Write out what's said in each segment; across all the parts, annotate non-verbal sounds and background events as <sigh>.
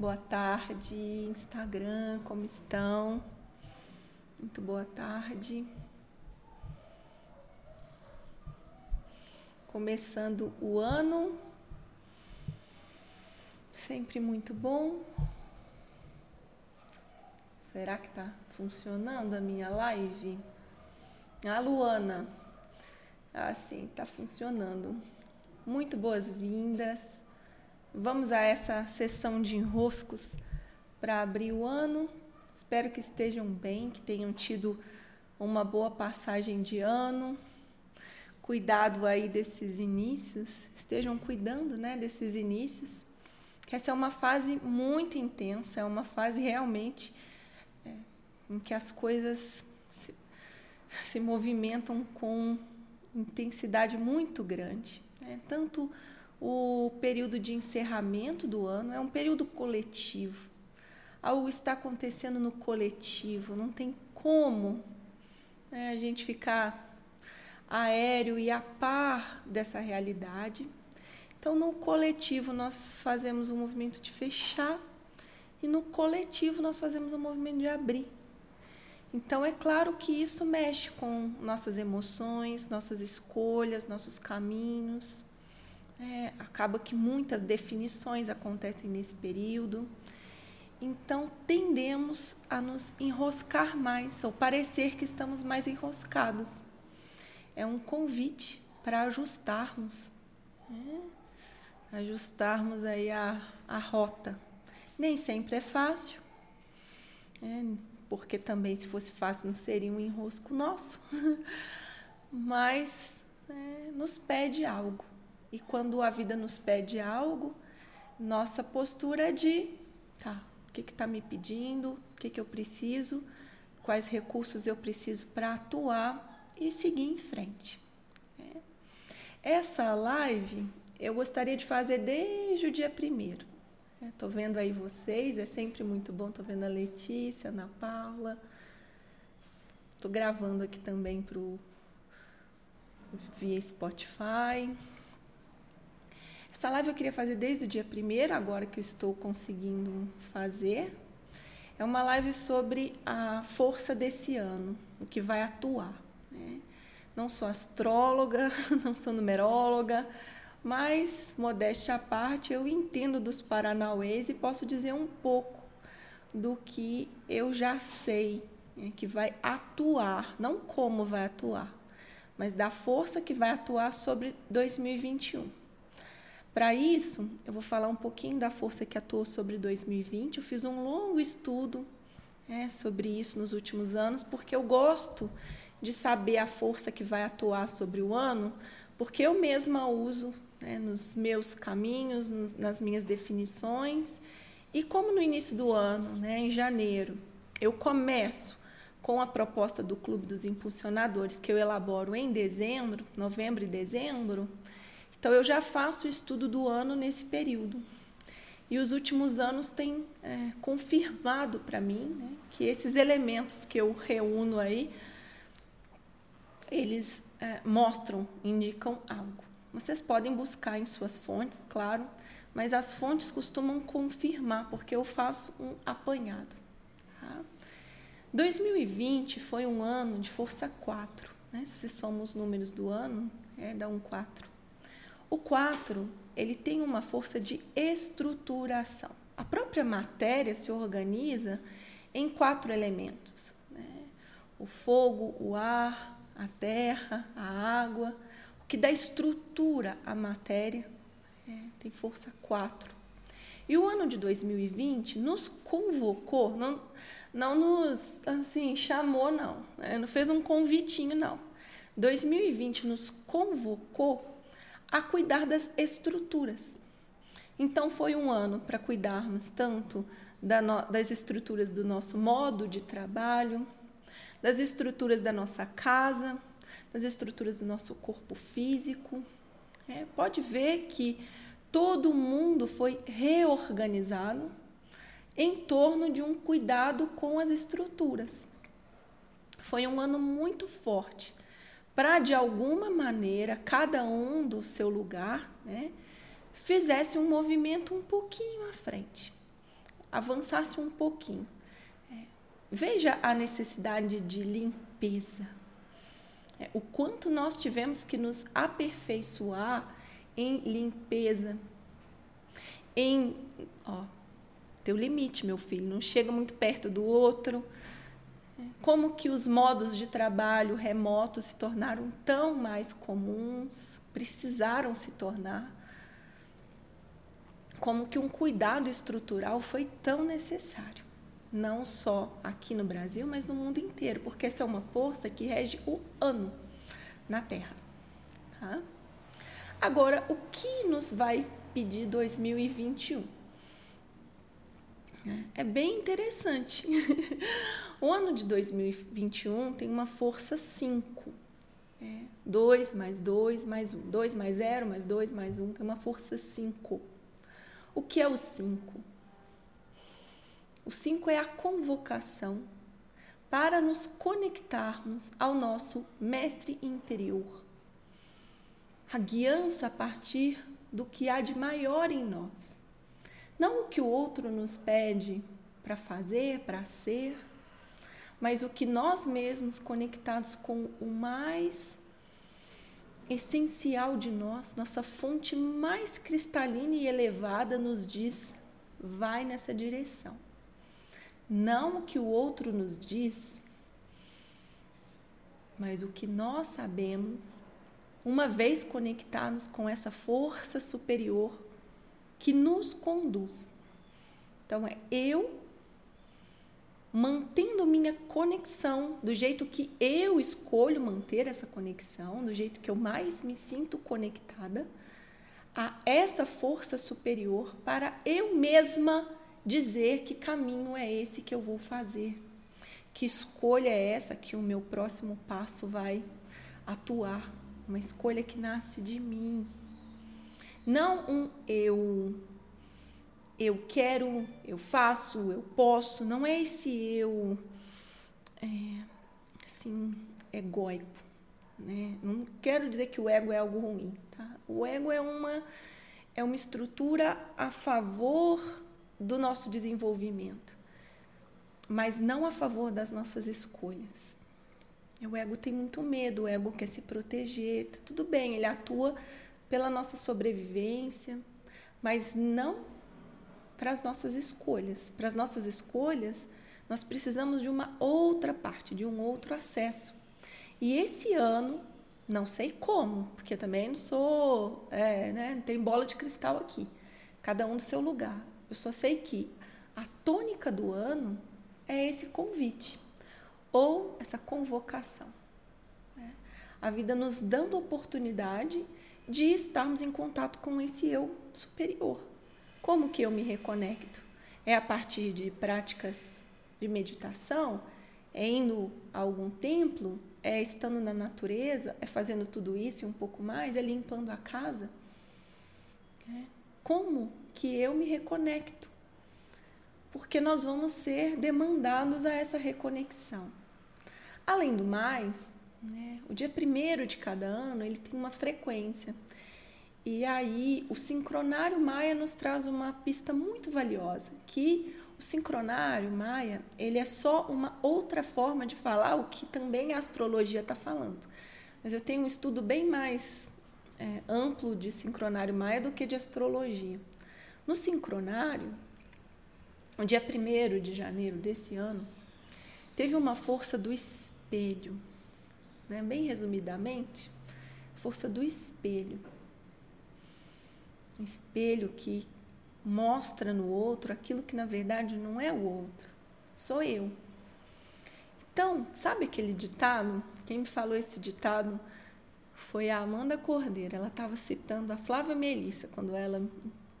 Boa tarde, Instagram, como estão? Muito boa tarde. Começando o ano, sempre muito bom. Será que tá funcionando a minha live? A Luana, ah, sim, tá funcionando. Muito boas-vindas. Vamos a essa sessão de enroscos para abrir o ano. Espero que estejam bem, que tenham tido uma boa passagem de ano. Cuidado aí desses inícios, estejam cuidando, né, desses inícios. Essa é uma fase muito intensa, é uma fase realmente é, em que as coisas se, se movimentam com intensidade muito grande. Né? Tanto o período de encerramento do ano é um período coletivo. Algo está acontecendo no coletivo, não tem como né, a gente ficar aéreo e a par dessa realidade. Então, no coletivo, nós fazemos um movimento de fechar e no coletivo, nós fazemos um movimento de abrir. Então, é claro que isso mexe com nossas emoções, nossas escolhas, nossos caminhos. É, acaba que muitas definições acontecem nesse período. Então, tendemos a nos enroscar mais, ou parecer que estamos mais enroscados. É um convite para ajustarmos, né? ajustarmos aí a, a rota. Nem sempre é fácil, né? porque também se fosse fácil não seria um enrosco nosso, <laughs> mas é, nos pede algo. E quando a vida nos pede algo, nossa postura é de, tá, o que está me pedindo, o que, que eu preciso, quais recursos eu preciso para atuar e seguir em frente. É. Essa live eu gostaria de fazer desde o dia primeiro. Estou é, vendo aí vocês, é sempre muito bom. Estou vendo a Letícia, a Ana Paula. Estou gravando aqui também para o via Spotify. Essa live eu queria fazer desde o dia primeiro, agora que eu estou conseguindo fazer. É uma live sobre a força desse ano, o que vai atuar. Né? Não sou astróloga, <laughs> não sou numeróloga, mas, modéstia à parte, eu entendo dos Paranauês e posso dizer um pouco do que eu já sei né, que vai atuar, não como vai atuar, mas da força que vai atuar sobre 2021. Para isso, eu vou falar um pouquinho da força que atuou sobre 2020. Eu fiz um longo estudo né, sobre isso nos últimos anos, porque eu gosto de saber a força que vai atuar sobre o ano, porque eu mesma uso né, nos meus caminhos, nos, nas minhas definições. E como no início do ano, né, em janeiro, eu começo com a proposta do Clube dos Impulsionadores, que eu elaboro em dezembro, novembro e dezembro, então, eu já faço o estudo do ano nesse período. E os últimos anos têm é, confirmado para mim né, que esses elementos que eu reúno aí, eles é, mostram, indicam algo. Vocês podem buscar em suas fontes, claro, mas as fontes costumam confirmar, porque eu faço um apanhado. Tá? 2020 foi um ano de força 4. Né? Se soma os números do ano, é, dá um 4. O 4, ele tem uma força de estruturação. A própria matéria se organiza em quatro elementos: né? o fogo, o ar, a terra, a água, o que dá estrutura à matéria, né? tem força 4. E o ano de 2020 nos convocou, não, não nos assim chamou, não, né? não fez um convitinho, não. 2020 nos convocou a cuidar das estruturas. Então, foi um ano para cuidarmos tanto das estruturas do nosso modo de trabalho, das estruturas da nossa casa, das estruturas do nosso corpo físico. É, pode ver que todo mundo foi reorganizado em torno de um cuidado com as estruturas. Foi um ano muito forte para de alguma maneira cada um do seu lugar, né, fizesse um movimento um pouquinho à frente. avançasse um pouquinho. É, veja a necessidade de limpeza. É, o quanto nós tivemos que nos aperfeiçoar em limpeza, em ó, teu limite, meu filho, não chega muito perto do outro. Como que os modos de trabalho remotos se tornaram tão mais comuns, precisaram se tornar como que um cuidado estrutural foi tão necessário, não só aqui no Brasil, mas no mundo inteiro, porque essa é uma força que rege o ano na Terra. Tá? Agora, o que nos vai pedir 2021? É bem interessante. <laughs> o ano de 2021 tem uma força 5. 2 é, mais 2 mais 1. 2 mais 0 mais 2 mais 1 tem uma força 5. O que é o 5? O 5 é a convocação para nos conectarmos ao nosso mestre interior. A guiança a partir do que há de maior em nós. Não o que o outro nos pede para fazer, para ser, mas o que nós mesmos conectados com o mais essencial de nós, nossa fonte mais cristalina e elevada, nos diz: vai nessa direção. Não o que o outro nos diz, mas o que nós sabemos, uma vez conectados com essa força superior que nos conduz. Então, é eu mantendo minha conexão do jeito que eu escolho manter essa conexão, do jeito que eu mais me sinto conectada a essa força superior para eu mesma dizer que caminho é esse que eu vou fazer, que escolha é essa que o meu próximo passo vai atuar, uma escolha que nasce de mim. Não um eu eu quero, eu faço, eu posso, não é esse eu é, assim, egóico. Né? Não quero dizer que o ego é algo ruim. Tá? O ego é uma, é uma estrutura a favor do nosso desenvolvimento, mas não a favor das nossas escolhas. O ego tem muito medo, o ego quer se proteger, tá tudo bem, ele atua pela nossa sobrevivência, mas não para as nossas escolhas. Para as nossas escolhas, nós precisamos de uma outra parte, de um outro acesso. E esse ano, não sei como, porque também não sou, é, né, não tem bola de cristal aqui, cada um do seu lugar. Eu só sei que a tônica do ano é esse convite ou essa convocação. Né? A vida nos dando oportunidade de estarmos em contato com esse eu superior. Como que eu me reconecto? É a partir de práticas de meditação? É indo a algum templo? É estando na natureza? É fazendo tudo isso e um pouco mais? É limpando a casa? É. Como que eu me reconecto? Porque nós vamos ser demandados a essa reconexão. Além do mais, né, o dia primeiro de cada ano ele tem uma frequência. E aí o sincronário Maia nos traz uma pista muito valiosa, que o sincronário Maia, ele é só uma outra forma de falar o que também a astrologia está falando. Mas eu tenho um estudo bem mais é, amplo de sincronário Maia do que de astrologia. No sincronário, no dia 1 de janeiro desse ano, teve uma força do espelho. Né? Bem resumidamente, força do espelho um espelho que mostra no outro aquilo que na verdade não é o outro, sou eu. Então, sabe aquele ditado? Quem me falou esse ditado foi a Amanda Cordeiro. Ela estava citando a Flávia Melissa quando ela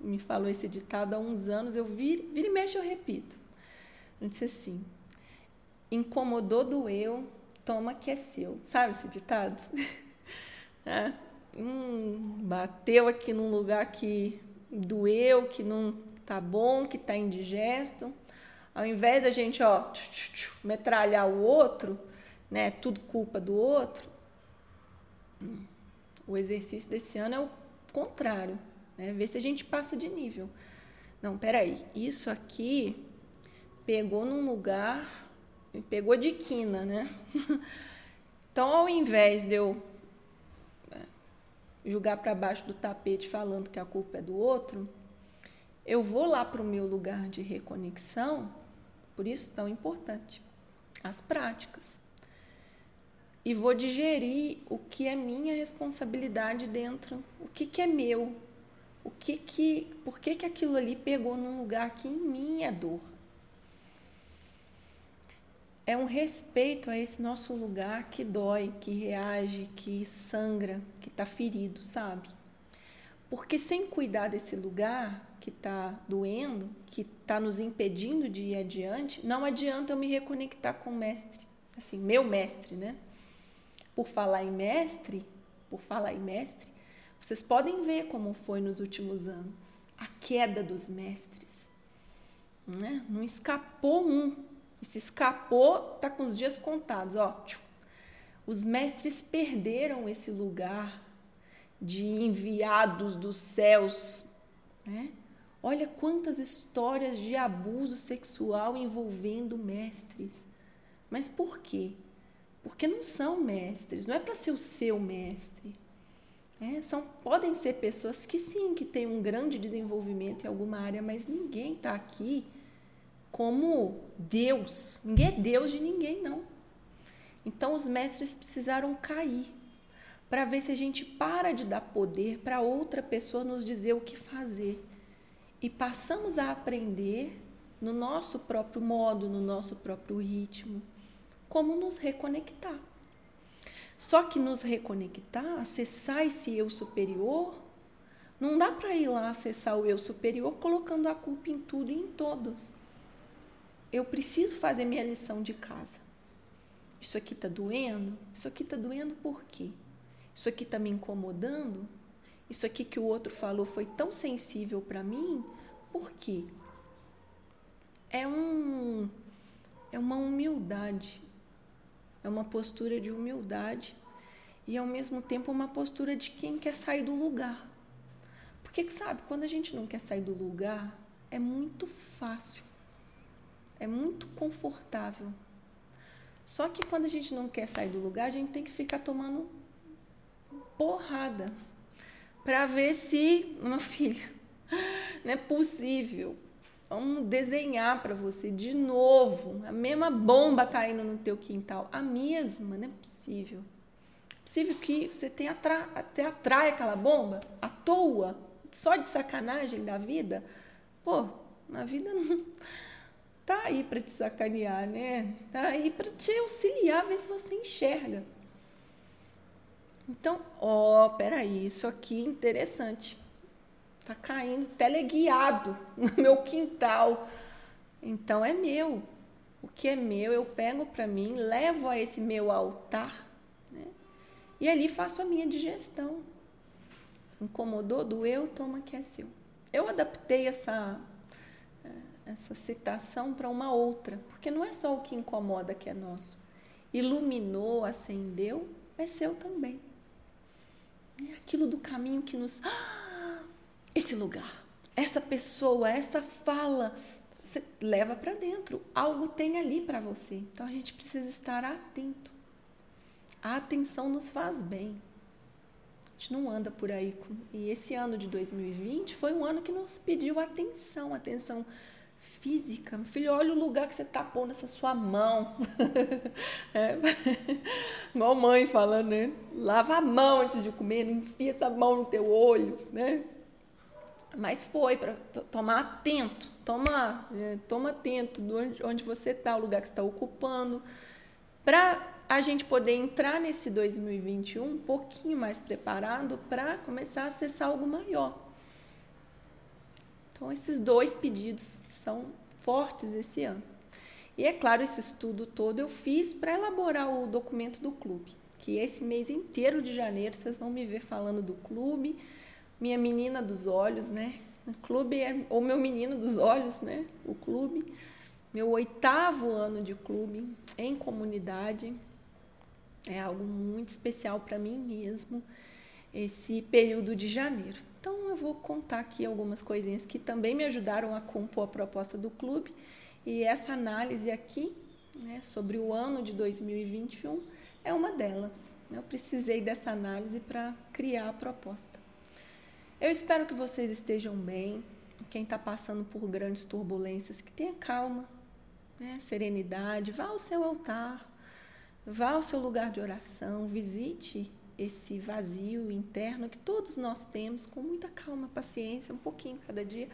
me falou esse ditado há uns anos. Eu vira, vira e mexe, eu repito. Eu disse assim: incomodou do eu, toma que é seu. Sabe esse ditado? <laughs> é, hum, bateu aqui num lugar que doeu, que não tá bom, que tá indigesto. Ao invés da gente, ó, metralhar o outro, né, tudo culpa do outro, o exercício desse ano é o contrário, né? Ver se a gente passa de nível Não, peraí, isso aqui pegou num lugar, pegou de quina, né? <laughs> Então, ao invés de eu é, jogar para baixo do tapete falando que a culpa é do outro, eu vou lá para o meu lugar de reconexão, por isso tão importante, as práticas. E vou digerir o que é minha responsabilidade dentro, o que, que é meu, o que que, por que, que aquilo ali pegou num lugar que em mim é dor é um respeito a esse nosso lugar que dói, que reage, que sangra, que está ferido, sabe? Porque sem cuidar desse lugar que está doendo, que está nos impedindo de ir adiante, não adianta eu me reconectar com o mestre, assim, meu mestre, né? Por falar em mestre, por falar em mestre, vocês podem ver como foi nos últimos anos a queda dos mestres, né? Não escapou um se escapou, tá com os dias contados, ó. Os mestres perderam esse lugar de enviados dos céus, né? Olha quantas histórias de abuso sexual envolvendo mestres. Mas por quê? Porque não são mestres, não é para ser o seu mestre. É, são, podem ser pessoas que sim, que têm um grande desenvolvimento em alguma área, mas ninguém está aqui como Deus. Ninguém é Deus de ninguém, não. Então os mestres precisaram cair para ver se a gente para de dar poder para outra pessoa nos dizer o que fazer e passamos a aprender no nosso próprio modo, no nosso próprio ritmo, como nos reconectar. Só que nos reconectar, acessar esse eu superior, não dá para ir lá acessar o eu superior colocando a culpa em tudo e em todos eu preciso fazer minha lição de casa. Isso aqui está doendo? Isso aqui está doendo por quê? Isso aqui está me incomodando? Isso aqui que o outro falou foi tão sensível para mim? Por quê? É um é uma humildade. É uma postura de humildade e ao mesmo tempo uma postura de quem quer sair do lugar. Porque sabe, quando a gente não quer sair do lugar, é muito fácil é muito confortável. Só que quando a gente não quer sair do lugar, a gente tem que ficar tomando porrada para ver se, <laughs> meu filho, não é possível. Vamos desenhar para você de novo a mesma bomba caindo no teu quintal, a mesma, não é possível. É possível que você tenha atra até atrai aquela bomba à toa, só de sacanagem da vida. Pô, na vida <laughs> não tá aí para te sacanear, né? Tá aí para te auxiliar, ver se você enxerga. Então, ó, peraí, isso aqui é interessante. Tá caindo teleguiado <laughs> no meu quintal. Então é meu. O que é meu, eu pego para mim, levo a esse meu altar, né? E ali faço a minha digestão. Incomodou, doeu, toma que é seu. Eu adaptei essa essa citação para uma outra, porque não é só o que incomoda que é nosso. Iluminou, acendeu, é seu também. É aquilo do caminho que nos. Ah, esse lugar, essa pessoa, essa fala, você leva para dentro. Algo tem ali para você. Então a gente precisa estar atento. A atenção nos faz bem. A gente não anda por aí. E esse ano de 2020 foi um ano que nos pediu atenção atenção física. Meu filho, olha o lugar que você tapou nessa sua mão. <laughs> é. <laughs> Igual mãe falando, né? Lava a mão antes de comer, não enfia essa mão no teu olho, né? Mas foi para tomar atento, toma, é, toma atento de onde, onde você está, o lugar que está ocupando, para a gente poder entrar nesse 2021 um pouquinho mais preparado para começar a acessar algo maior. Então, esses dois pedidos são fortes esse ano. E é claro, esse estudo todo eu fiz para elaborar o documento do clube, que esse mês inteiro de janeiro vocês vão me ver falando do clube, minha menina dos olhos, né? O clube é ou meu menino dos olhos, né? O clube, meu oitavo ano de clube em comunidade é algo muito especial para mim mesmo. esse período de janeiro. Então eu vou contar aqui algumas coisinhas que também me ajudaram a compor a proposta do clube e essa análise aqui, né, sobre o ano de 2021 é uma delas. Eu precisei dessa análise para criar a proposta. Eu espero que vocês estejam bem. Quem está passando por grandes turbulências, que tenha calma, né? serenidade. Vá ao seu altar, vá ao seu lugar de oração, visite esse vazio interno que todos nós temos com muita calma, paciência, um pouquinho cada dia,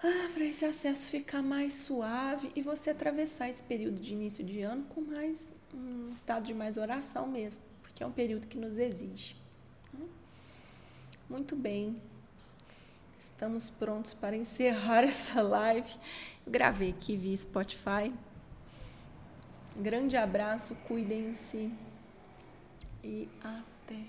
ah, para esse acesso ficar mais suave e você atravessar esse período de início de ano com mais um estado de mais oração mesmo, porque é um período que nos exige. Muito bem. Estamos prontos para encerrar <laughs> essa live. Eu gravei aqui via Spotify. Grande abraço, cuidem-se e até.